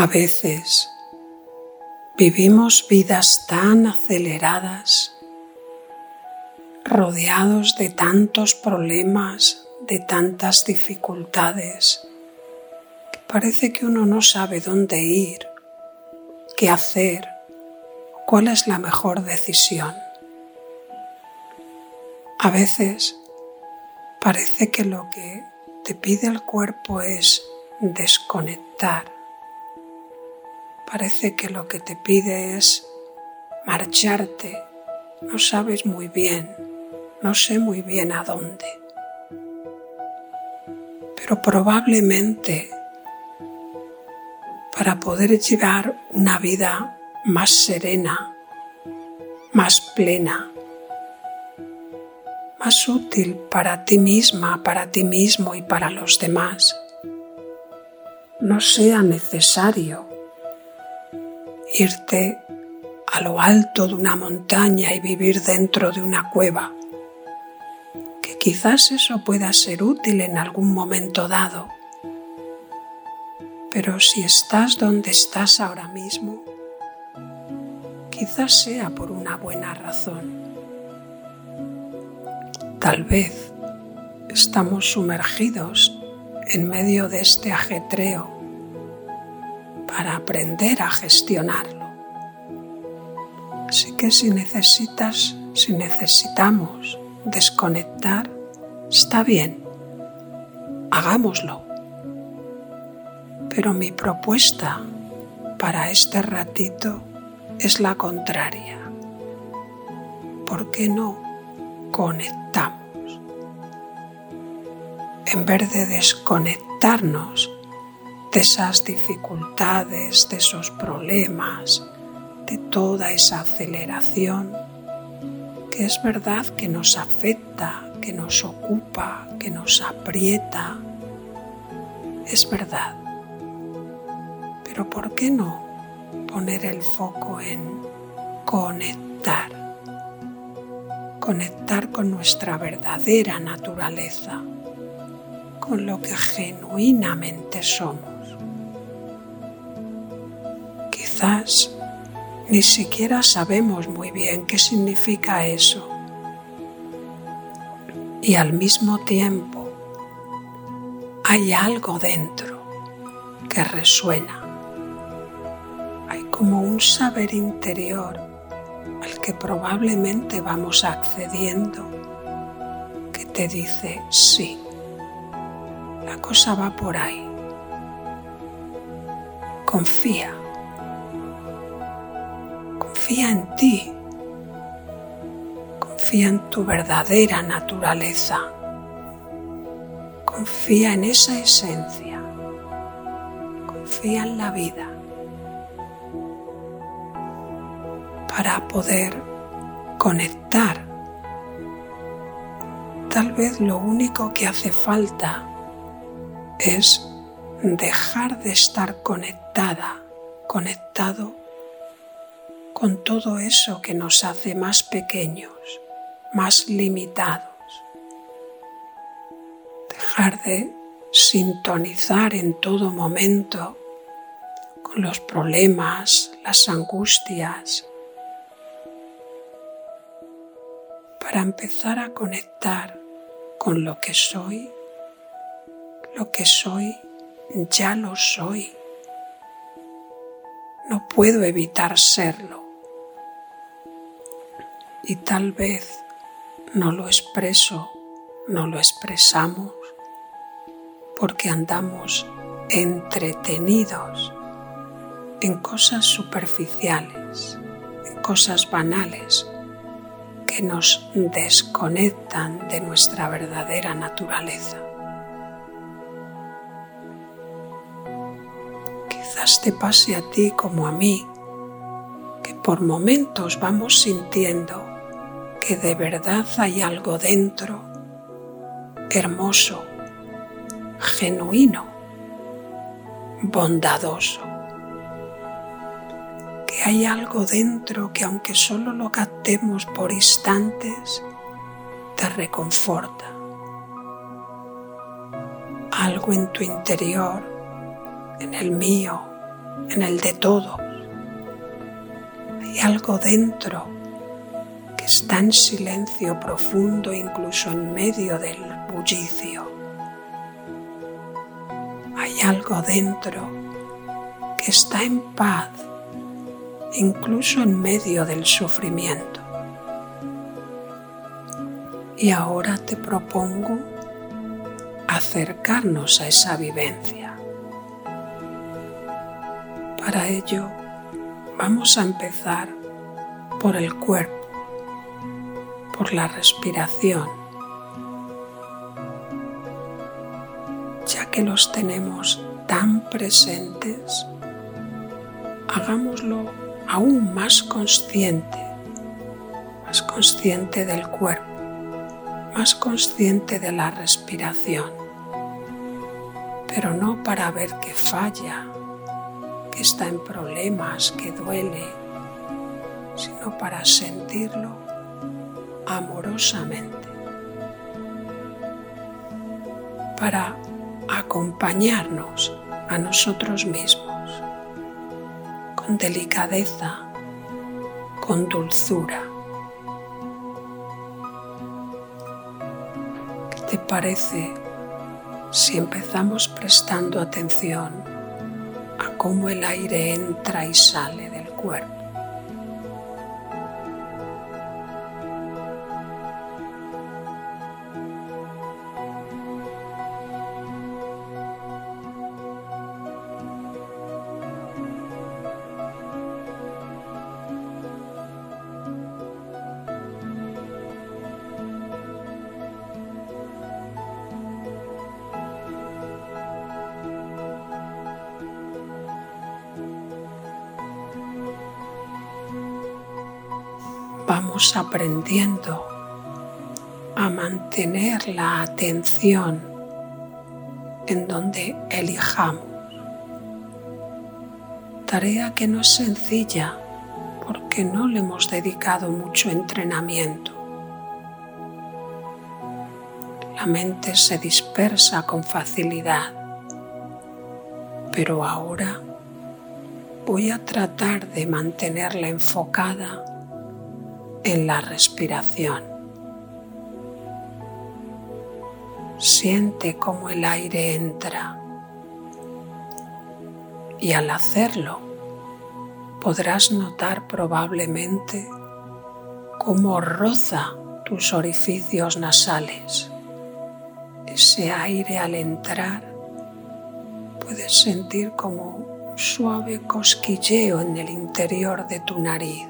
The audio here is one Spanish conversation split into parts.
A veces vivimos vidas tan aceleradas, rodeados de tantos problemas, de tantas dificultades, que parece que uno no sabe dónde ir, qué hacer, cuál es la mejor decisión. A veces parece que lo que te pide el cuerpo es desconectar Parece que lo que te pide es marcharte. No sabes muy bien, no sé muy bien a dónde. Pero probablemente para poder llevar una vida más serena, más plena, más útil para ti misma, para ti mismo y para los demás, no sea necesario irte a lo alto de una montaña y vivir dentro de una cueva, que quizás eso pueda ser útil en algún momento dado, pero si estás donde estás ahora mismo, quizás sea por una buena razón. Tal vez estamos sumergidos en medio de este ajetreo para aprender a gestionarlo. Así que si necesitas, si necesitamos desconectar, está bien, hagámoslo. Pero mi propuesta para este ratito es la contraria. ¿Por qué no conectamos? En vez de desconectarnos, de esas dificultades, de esos problemas, de toda esa aceleración que es verdad que nos afecta, que nos ocupa, que nos aprieta. Es verdad. Pero ¿por qué no poner el foco en conectar? Conectar con nuestra verdadera naturaleza, con lo que genuinamente somos. Quizás ni siquiera sabemos muy bien qué significa eso. Y al mismo tiempo hay algo dentro que resuena. Hay como un saber interior al que probablemente vamos accediendo que te dice sí. La cosa va por ahí. Confía confía en ti, confía en tu verdadera naturaleza, confía en esa esencia, confía en la vida. Para poder conectar. Tal vez lo único que hace falta es dejar de estar conectada, conectado con todo eso que nos hace más pequeños, más limitados. Dejar de sintonizar en todo momento con los problemas, las angustias, para empezar a conectar con lo que soy, lo que soy, ya lo soy. No puedo evitar serlo y tal vez no lo expreso, no lo expresamos porque andamos entretenidos en cosas superficiales, en cosas banales que nos desconectan de nuestra verdadera naturaleza. Quizás te pase a ti como a mí, que por momentos vamos sintiendo que de verdad hay algo dentro hermoso, genuino, bondadoso. Que hay algo dentro que aunque solo lo captemos por instantes, te reconforta. Algo en tu interior, en el mío, en el de todo. Hay algo dentro está en silencio profundo incluso en medio del bullicio. Hay algo dentro que está en paz incluso en medio del sufrimiento. Y ahora te propongo acercarnos a esa vivencia. Para ello vamos a empezar por el cuerpo, por la respiración, ya que los tenemos tan presentes, hagámoslo aún más consciente, más consciente del cuerpo, más consciente de la respiración, pero no para ver que falla, que está en problemas, que duele, sino para sentirlo amorosamente, para acompañarnos a nosotros mismos con delicadeza, con dulzura. ¿Qué te parece si empezamos prestando atención a cómo el aire entra y sale del cuerpo? Vamos aprendiendo a mantener la atención en donde elijamos. Tarea que no es sencilla porque no le hemos dedicado mucho entrenamiento. La mente se dispersa con facilidad, pero ahora voy a tratar de mantenerla enfocada en la respiración. Siente cómo el aire entra y al hacerlo podrás notar probablemente cómo roza tus orificios nasales. Ese aire al entrar puedes sentir como un suave cosquilleo en el interior de tu nariz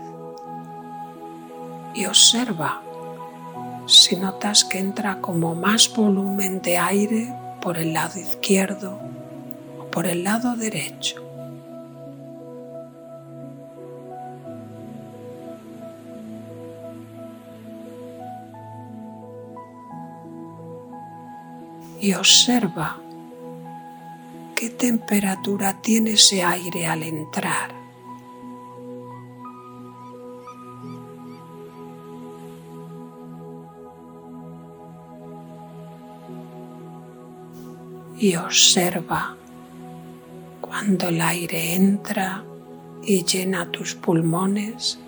y observa si notas que entra como más volumen de aire por el lado izquierdo o por el lado derecho. Y observa qué temperatura tiene ese aire al entrar. Y observa cuando el aire entra y llena tus pulmones.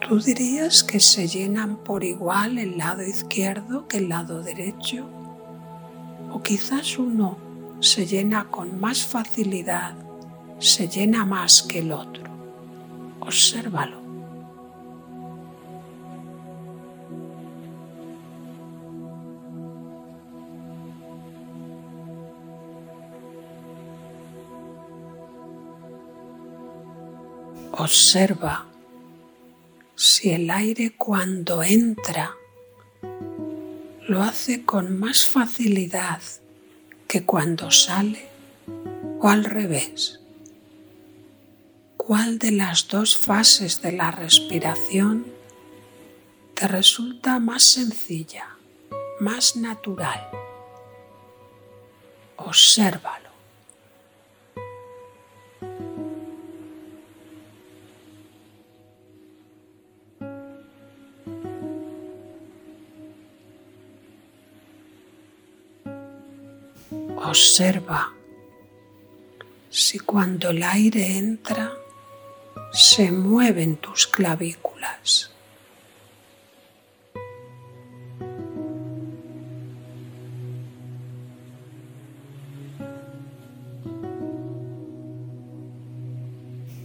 ¿Tú dirías que se llenan por igual el lado izquierdo que el lado derecho? O quizás uno se llena con más facilidad, se llena más que el otro. Obsérvalo. Observa si el aire cuando entra lo hace con más facilidad que cuando sale o al revés. ¿Cuál de las dos fases de la respiración te resulta más sencilla, más natural? Obsérvalo. Observa si cuando el aire entra se mueven tus clavículas.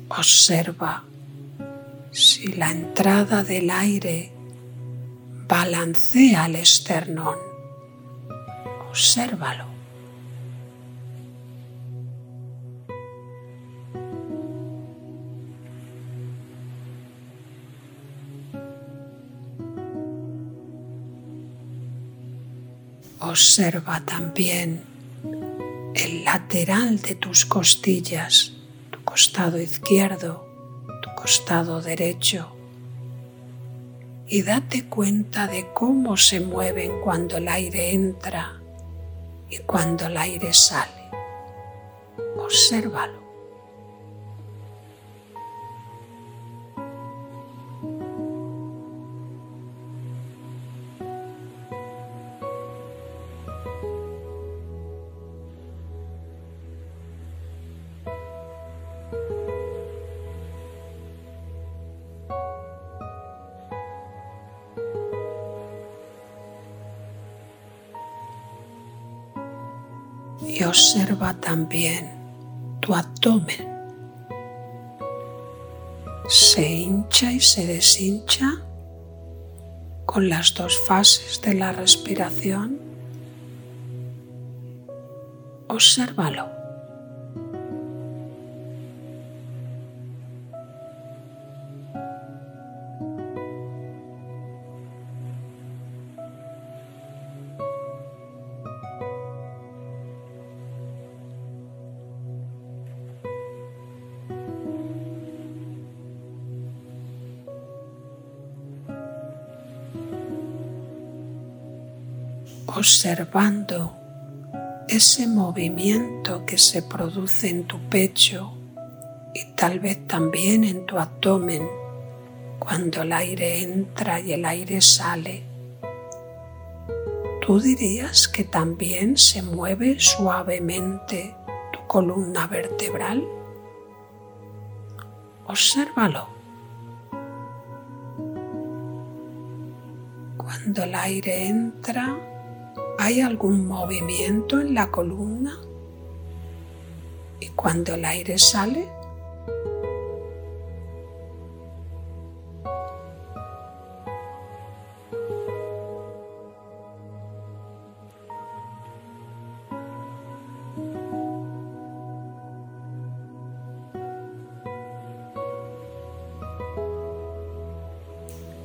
Observa si la entrada del aire balancea el esternón. Obsérvalo. Observa también el lateral de tus costillas, tu costado izquierdo, tu costado derecho y date cuenta de cómo se mueven cuando el aire entra y cuando el aire sale. Obsérvalo. Observa también tu abdomen. Se hincha y se deshincha con las dos fases de la respiración. Obsérvalo. Observando ese movimiento que se produce en tu pecho y tal vez también en tu abdomen cuando el aire entra y el aire sale. ¿Tú dirías que también se mueve suavemente tu columna vertebral? Obsérvalo. Cuando el aire entra, ¿Hay algún movimiento en la columna? ¿Y cuando el aire sale?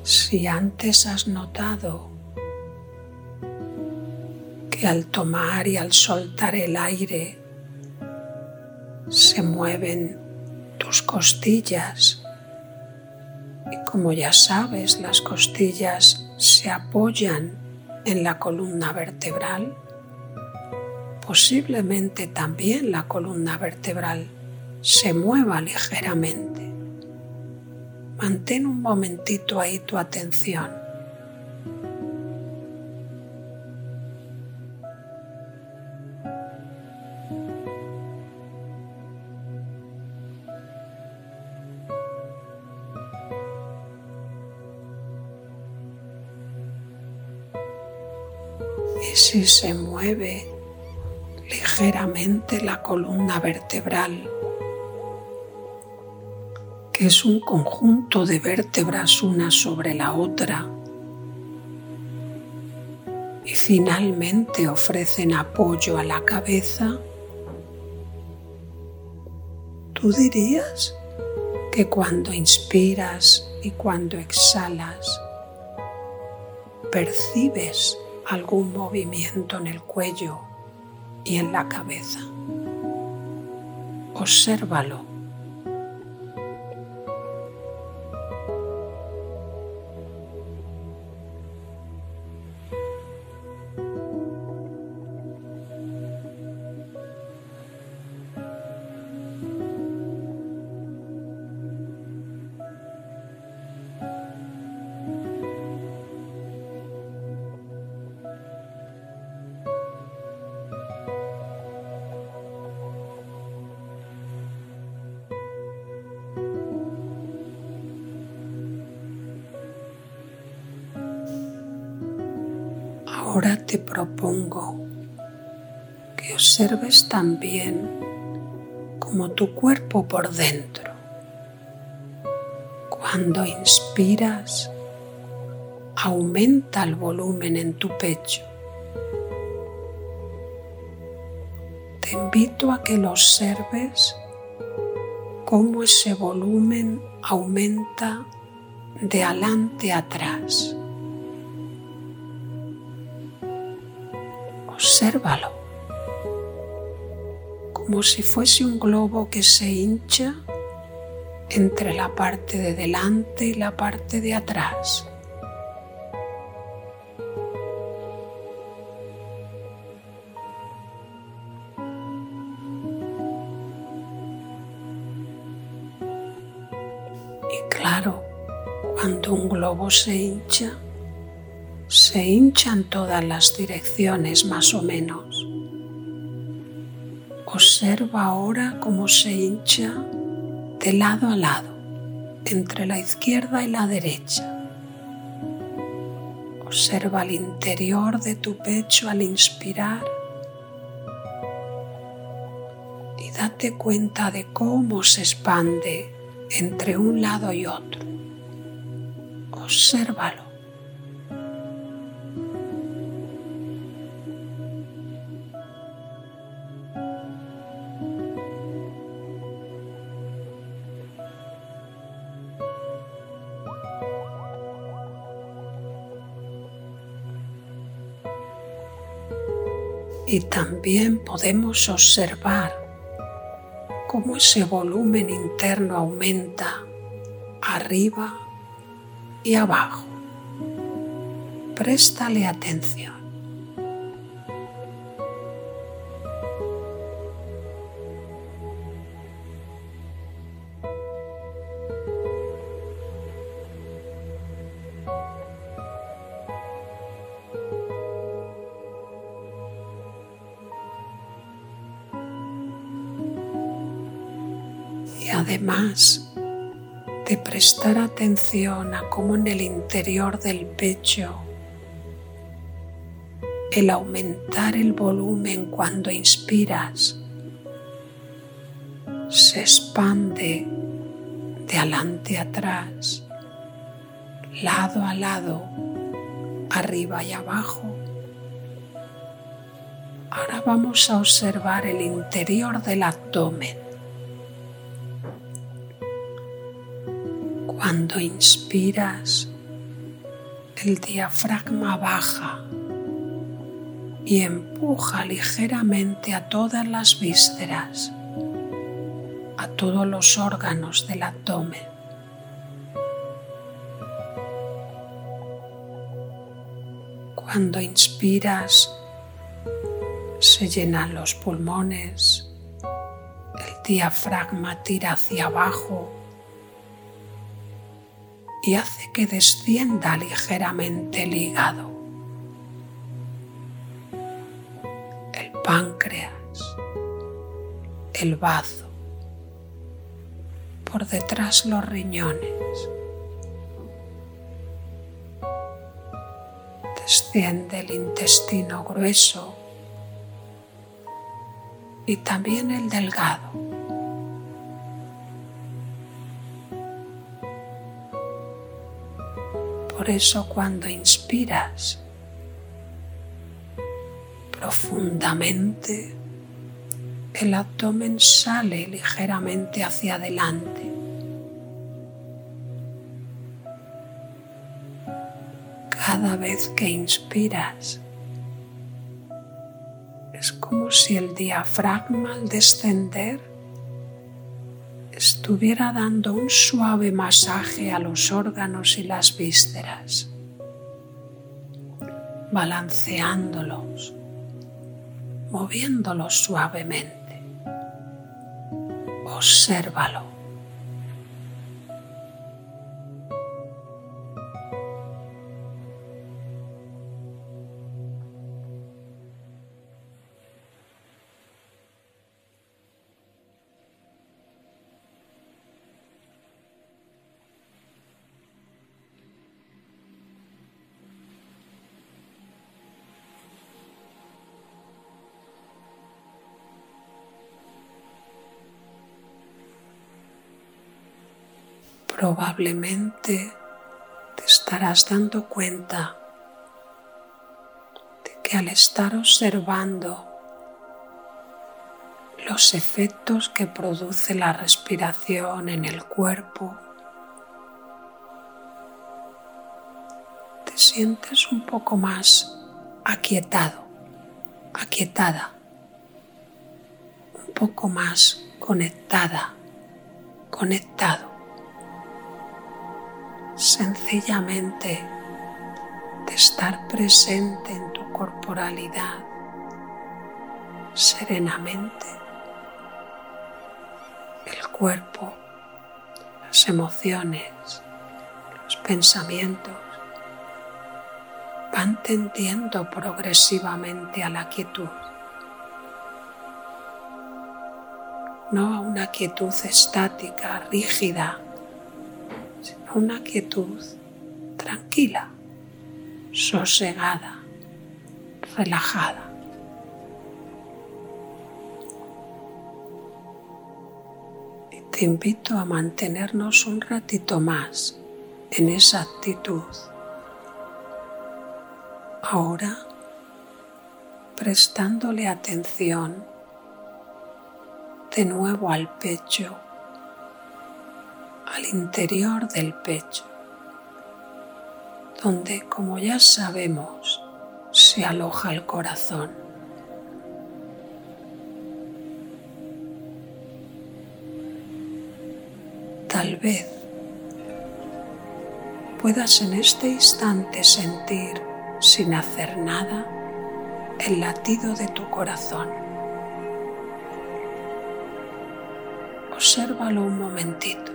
Si antes has notado al tomar y al soltar el aire se mueven tus costillas y como ya sabes las costillas se apoyan en la columna vertebral, posiblemente también la columna vertebral se mueva ligeramente. Mantén un momentito ahí tu atención. Si se mueve ligeramente la columna vertebral, que es un conjunto de vértebras una sobre la otra, y finalmente ofrecen apoyo a la cabeza, tú dirías que cuando inspiras y cuando exhalas, percibes algún movimiento en el cuello y en la cabeza. Obsérvalo Ahora te propongo que observes también como tu cuerpo por dentro. Cuando inspiras, aumenta el volumen en tu pecho. Te invito a que lo observes cómo ese volumen aumenta de adelante atrás. Obsérvalo como si fuese un globo que se hincha entre la parte de delante y la parte de atrás. Y claro, cuando un globo se hincha, se hincha en todas las direcciones más o menos. Observa ahora cómo se hincha de lado a lado, entre la izquierda y la derecha. Observa el interior de tu pecho al inspirar y date cuenta de cómo se expande entre un lado y otro. Obsérvalo. Y también podemos observar cómo ese volumen interno aumenta arriba y abajo. Préstale atención. Además de prestar atención a cómo en el interior del pecho el aumentar el volumen cuando inspiras se expande de adelante atrás, lado a lado, arriba y abajo. Ahora vamos a observar el interior del abdomen. Cuando inspiras, el diafragma baja y empuja ligeramente a todas las vísceras, a todos los órganos del abdomen. Cuando inspiras, se llenan los pulmones, el diafragma tira hacia abajo y hace que descienda ligeramente el hígado, el páncreas, el bazo, por detrás los riñones. Desciende el intestino grueso y también el delgado. Por eso cuando inspiras profundamente, el abdomen sale ligeramente hacia adelante. Cada vez que inspiras, es como si el diafragma al descender estuviera dando un suave masaje a los órganos y las vísceras, balanceándolos, moviéndolos suavemente. Obsérvalo. Probablemente te estarás dando cuenta de que al estar observando los efectos que produce la respiración en el cuerpo, te sientes un poco más aquietado, aquietada, un poco más conectada, conectado. Sencillamente de estar presente en tu corporalidad serenamente el cuerpo, las emociones, los pensamientos van tendiendo progresivamente a la quietud. No a una quietud estática, rígida, una quietud tranquila, sosegada, relajada. te invito a mantenernos un ratito más en esa actitud. Ahora, prestándole atención de nuevo al pecho, al interior del pecho, donde, como ya sabemos, se aloja el corazón. Tal vez puedas en este instante sentir sin hacer nada el latido de tu corazón. Obsérvalo un momentito.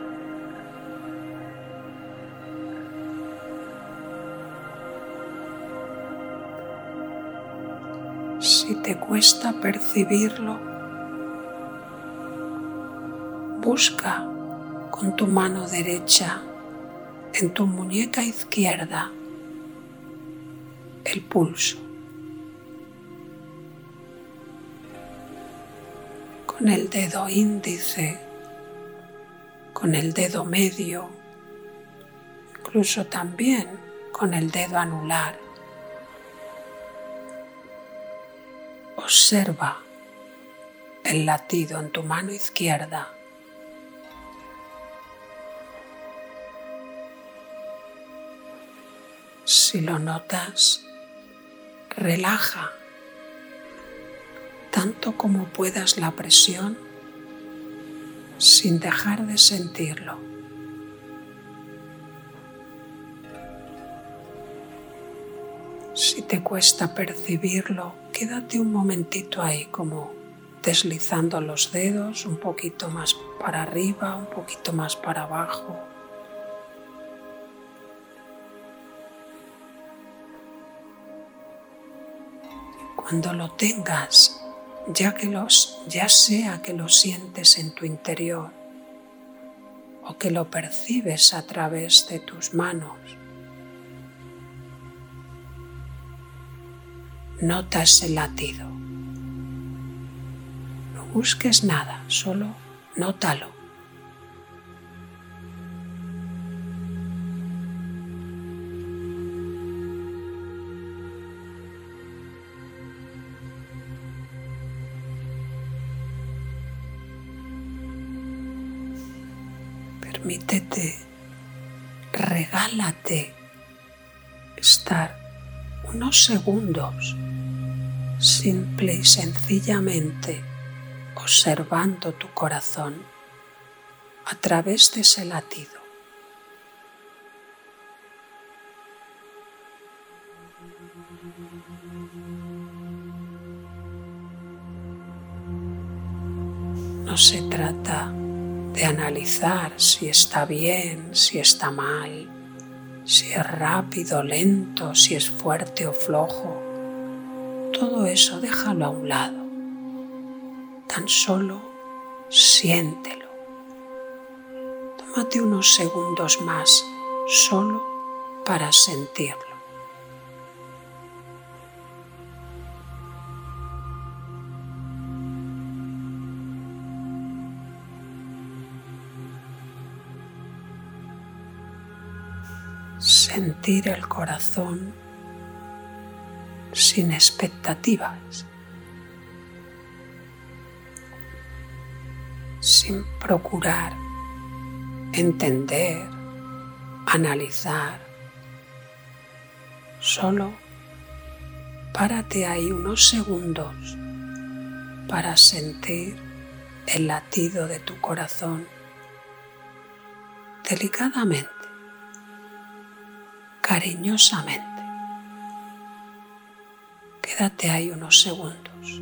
Cuesta percibirlo, busca con tu mano derecha en tu muñeca izquierda el pulso. Con el dedo índice, con el dedo medio, incluso también con el dedo anular. Observa el latido en tu mano izquierda. Si lo notas, relaja tanto como puedas la presión sin dejar de sentirlo. Si te cuesta percibirlo, quédate un momentito ahí como deslizando los dedos un poquito más para arriba, un poquito más para abajo. cuando lo tengas, ya que los, ya sea que lo sientes en tu interior o que lo percibes a través de tus manos, notas el latido. No busques nada, solo nótalo. permítete, regálate estar unos segundos simple y sencillamente observando tu corazón a través de ese latido. No se trata de analizar si está bien, si está mal, si es rápido, lento, si es fuerte o flojo. Todo eso déjalo a un lado. Tan solo siéntelo. Tómate unos segundos más solo para sentirlo. sentir el corazón sin expectativas, sin procurar entender, analizar, solo párate ahí unos segundos para sentir el latido de tu corazón delicadamente, cariñosamente. Quédate ahí unos segundos.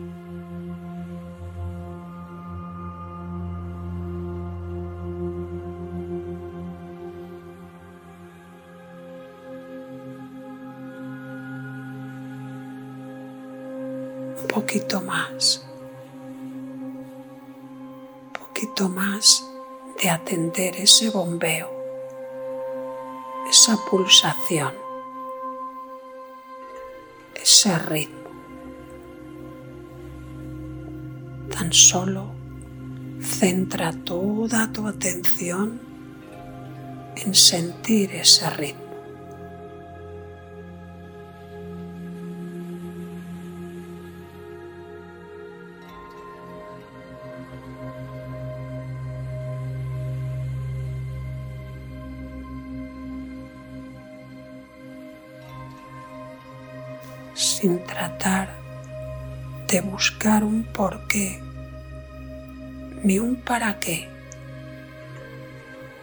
Un poquito más. Un poquito más de atender ese bombeo, esa pulsación, ese ritmo. Solo centra toda tu atención en sentir ese ritmo. sin tratar de buscar un porqué ni un para qué.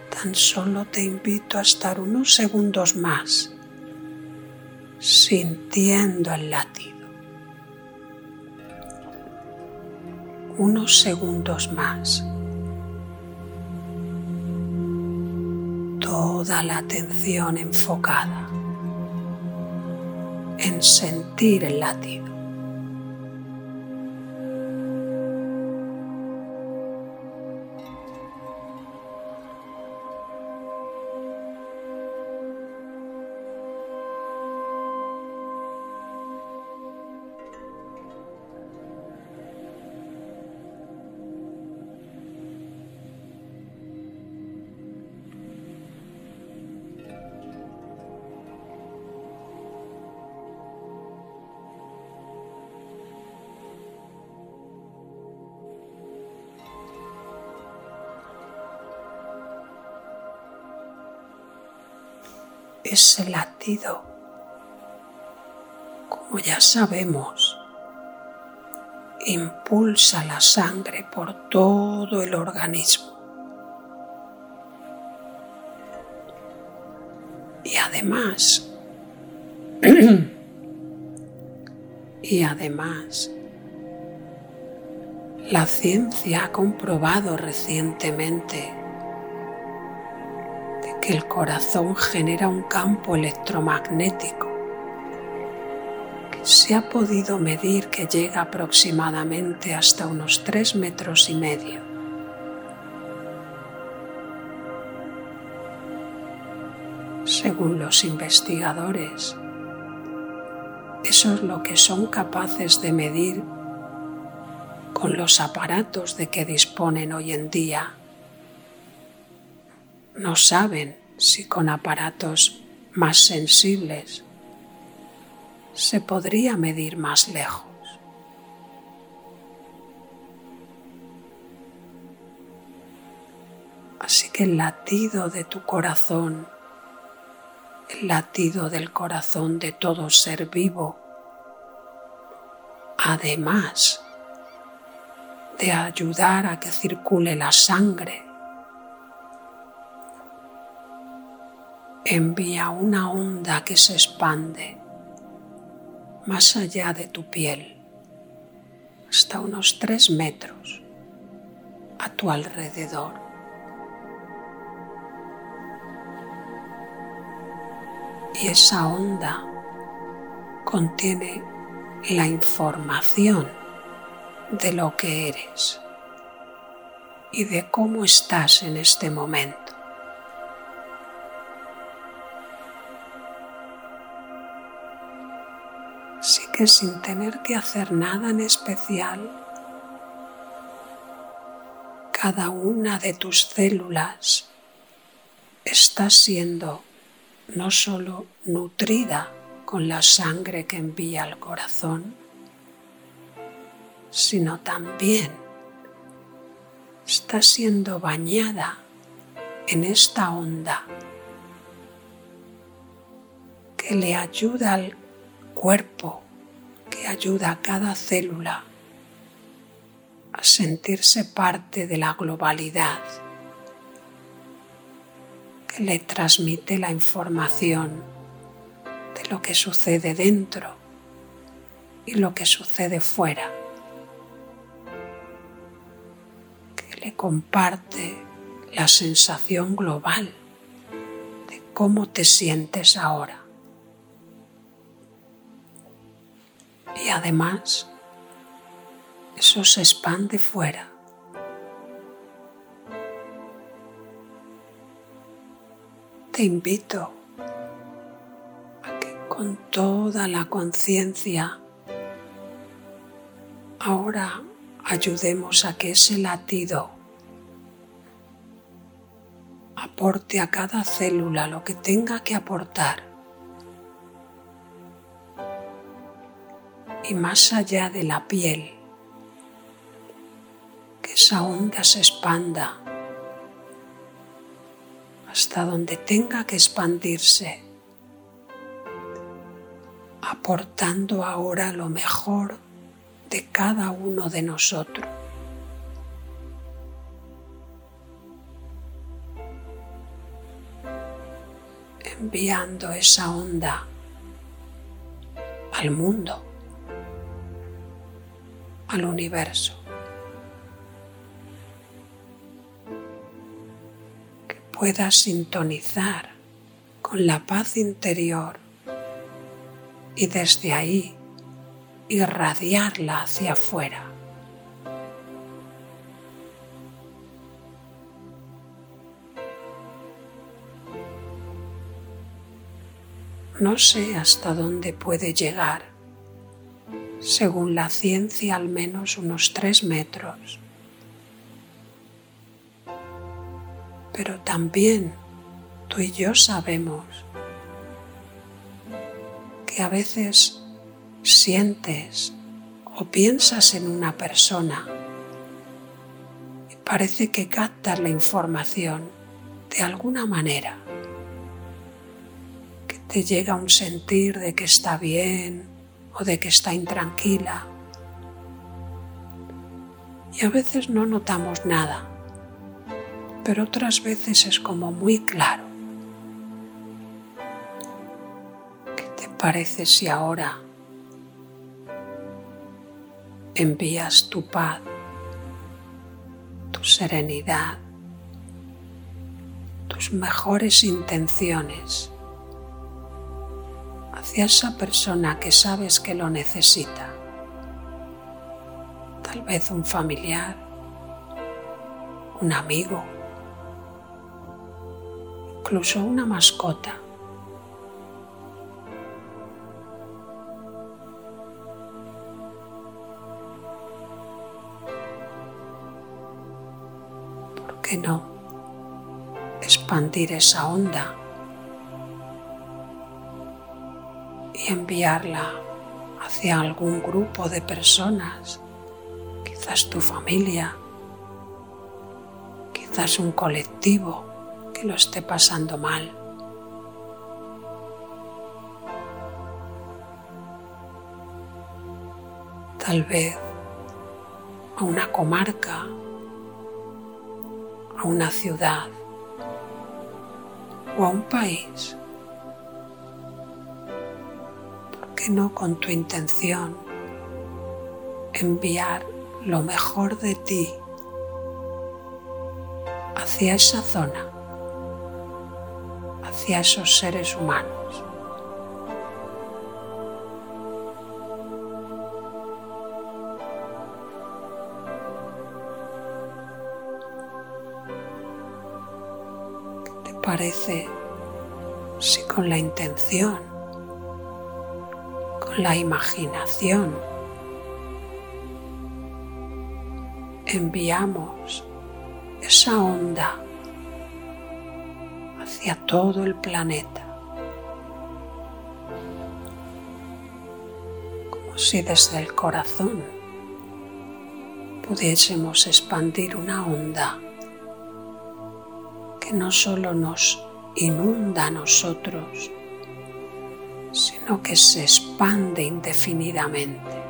Tan solo te invito a estar unos segundos más sintiendo el latido. Unos segundos más. Toda la atención enfocada en sentir el latido. Ese latido, como ya sabemos, impulsa la sangre por todo el organismo. Y además, y además, la ciencia ha comprobado recientemente que el corazón genera un campo electromagnético que se ha podido medir que llega aproximadamente hasta unos tres metros y medio. Según los investigadores, eso es lo que son capaces de medir con los aparatos de que disponen hoy en día no saben si con aparatos más sensibles se podría medir más lejos. Así que el latido de tu corazón, el latido del corazón de todo ser vivo, además de ayudar a que circule la sangre envía una onda que se expande más allá de tu piel, hasta unos tres metros a tu alrededor. Y esa onda contiene la información de lo que eres y de cómo estás en este momento. Que sin tener que hacer nada en especial, cada una de tus células está siendo no solo nutrida con la sangre que envía al corazón, sino también está siendo bañada en esta onda que le ayuda al cuerpo, que ayuda a cada célula a sentirse parte de la globalidad, que le transmite la información de lo que sucede dentro y lo que sucede fuera. le comparte la sensación global de cómo te sientes ahora. Y además, eso se expande fuera. Te invito a que con toda la conciencia ahora ayudemos a que ese latido aporte a cada célula lo que tenga que aportar. Y más allá de la piel, que esa onda se expanda hasta donde tenga que expandirse, aportando ahora lo mejor de cada uno de nosotros. enviando esa onda al mundo, al universo. Que pueda sintonizar con la paz interior y desde ahí irradiarla hacia afuera. No sé hasta dónde puede llegar, según la ciencia al menos unos tres metros. Pero también tú y yo sabemos que a veces sientes o piensas en una persona y parece que captas la información de alguna manera te llega un sentir de que está bien o de que está intranquila. Y a veces no notamos nada, pero otras veces es como muy claro. ¿Qué te parece si ahora envías tu paz, tu serenidad, tus mejores intenciones? Hacia esa persona que sabes que lo necesita. Tal vez un familiar, un amigo, incluso una mascota. ¿Por qué no expandir esa onda? Y enviarla hacia algún grupo de personas, quizás tu familia, quizás un colectivo que lo esté pasando mal. Tal vez a una comarca, a una ciudad o a un país. No con tu intención enviar lo mejor de ti hacia esa zona, hacia esos seres humanos. ¿Qué te parece si con la intención la imaginación. Enviamos esa onda hacia todo el planeta, como si desde el corazón pudiésemos expandir una onda que no solo nos inunda a nosotros, sino que se expande indefinidamente,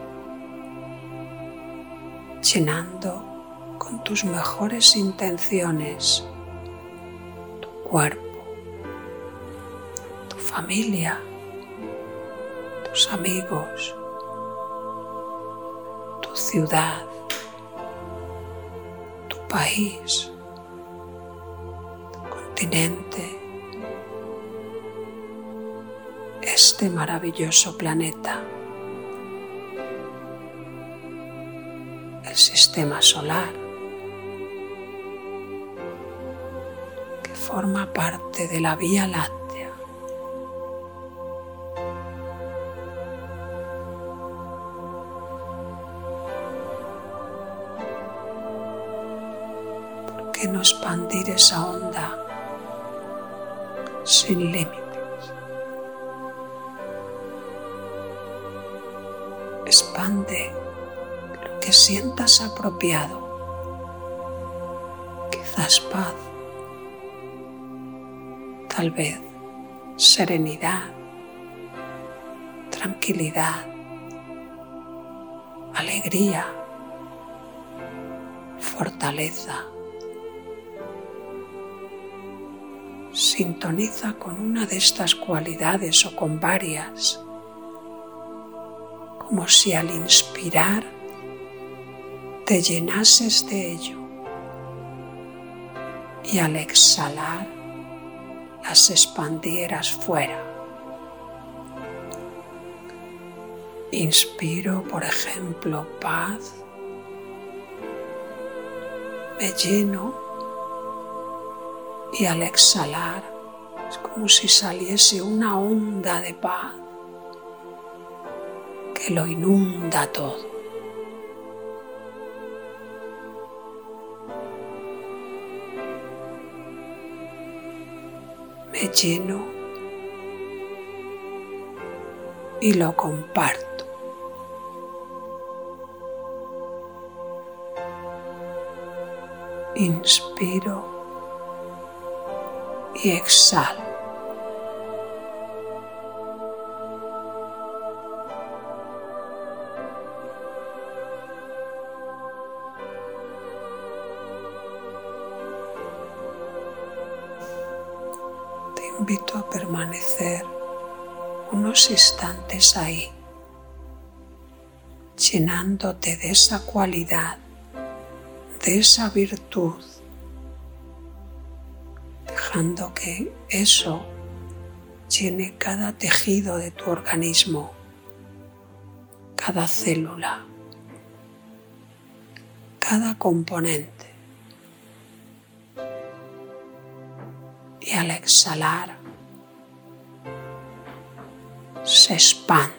llenando con tus mejores intenciones tu cuerpo, tu familia, tus amigos, tu ciudad, tu país, tu continente este maravilloso planeta, el sistema solar, que forma parte de la Vía Láctea. ¿Por qué no expandir esa onda sin límite? Lo que sientas apropiado, quizás paz, tal vez serenidad, tranquilidad, alegría, fortaleza. Sintoniza con una de estas cualidades o con varias como si al inspirar te llenases de ello. Y al exhalar las expandieras fuera. Inspiro, por ejemplo, paz, me lleno. Y al exhalar es como si saliese una onda de paz lo inunda todo. Me lleno y lo comparto. Inspiro y exhalo. Invito a permanecer unos instantes ahí, llenándote de esa cualidad, de esa virtud, dejando que eso llene cada tejido de tu organismo, cada célula, cada componente. Al exhalar se expande.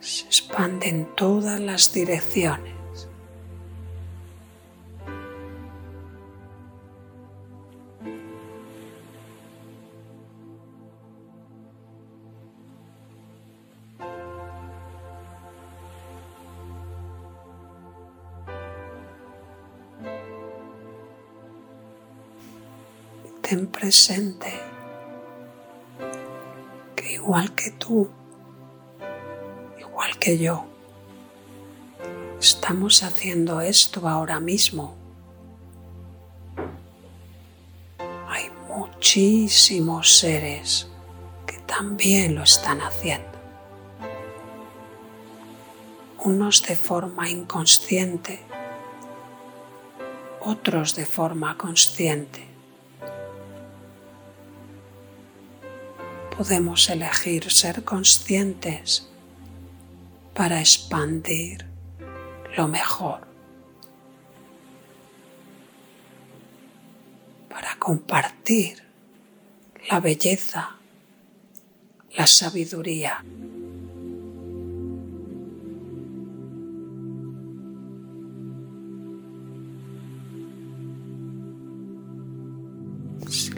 Se expande en todas las direcciones. Que igual que tú, igual que yo, estamos haciendo esto ahora mismo. Hay muchísimos seres que también lo están haciendo. Unos de forma inconsciente, otros de forma consciente. Podemos elegir ser conscientes para expandir lo mejor, para compartir la belleza, la sabiduría.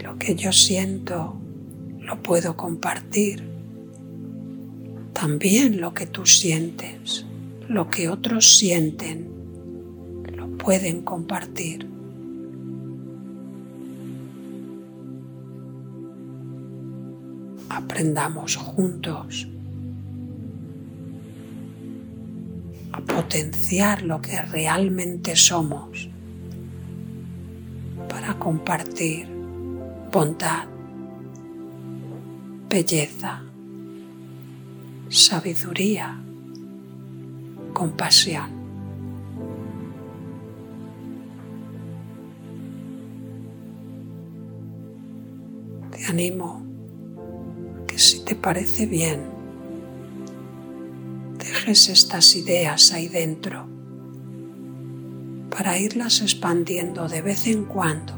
Lo que yo siento lo puedo compartir. también lo que tú sientes, lo que otros sienten, lo pueden compartir. Aprendamos juntos a potenciar lo que realmente somos para compartir bondad, belleza, sabiduría, compasión. Te animo que si te parece bien, dejes estas ideas ahí dentro para irlas expandiendo de vez en cuando.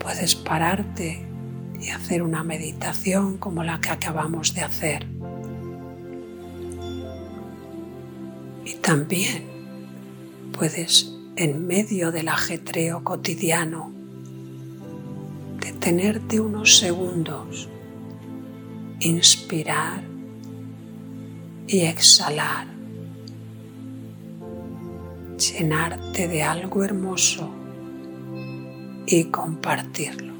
Puedes pararte y hacer una meditación como la que acabamos de hacer. Y también puedes, en medio del ajetreo cotidiano, detenerte unos segundos, inspirar y exhalar, llenarte de algo hermoso y compartirlo.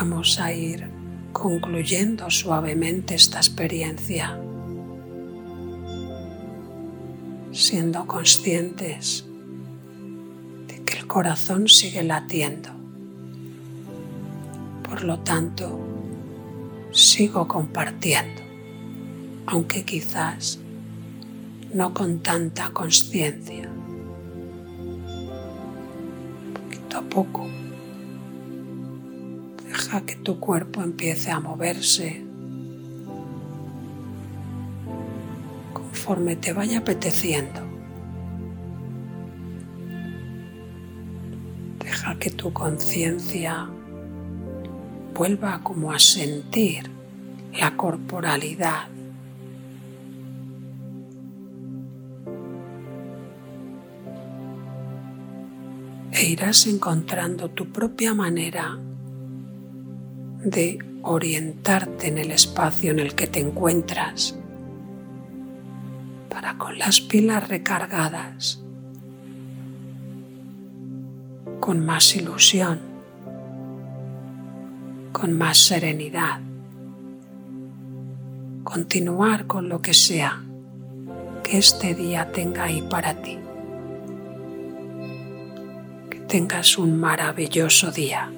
Vamos a ir concluyendo suavemente esta experiencia, siendo conscientes de que el corazón sigue latiendo. Por lo tanto, sigo compartiendo, aunque quizás no con tanta conciencia. Poquito a poco que tu cuerpo empiece a moverse conforme te vaya apeteciendo. Deja que tu conciencia vuelva como a sentir la corporalidad. E irás encontrando tu propia manera de orientarte en el espacio en el que te encuentras para con las pilas recargadas, con más ilusión, con más serenidad, continuar con lo que sea que este día tenga ahí para ti. Que tengas un maravilloso día.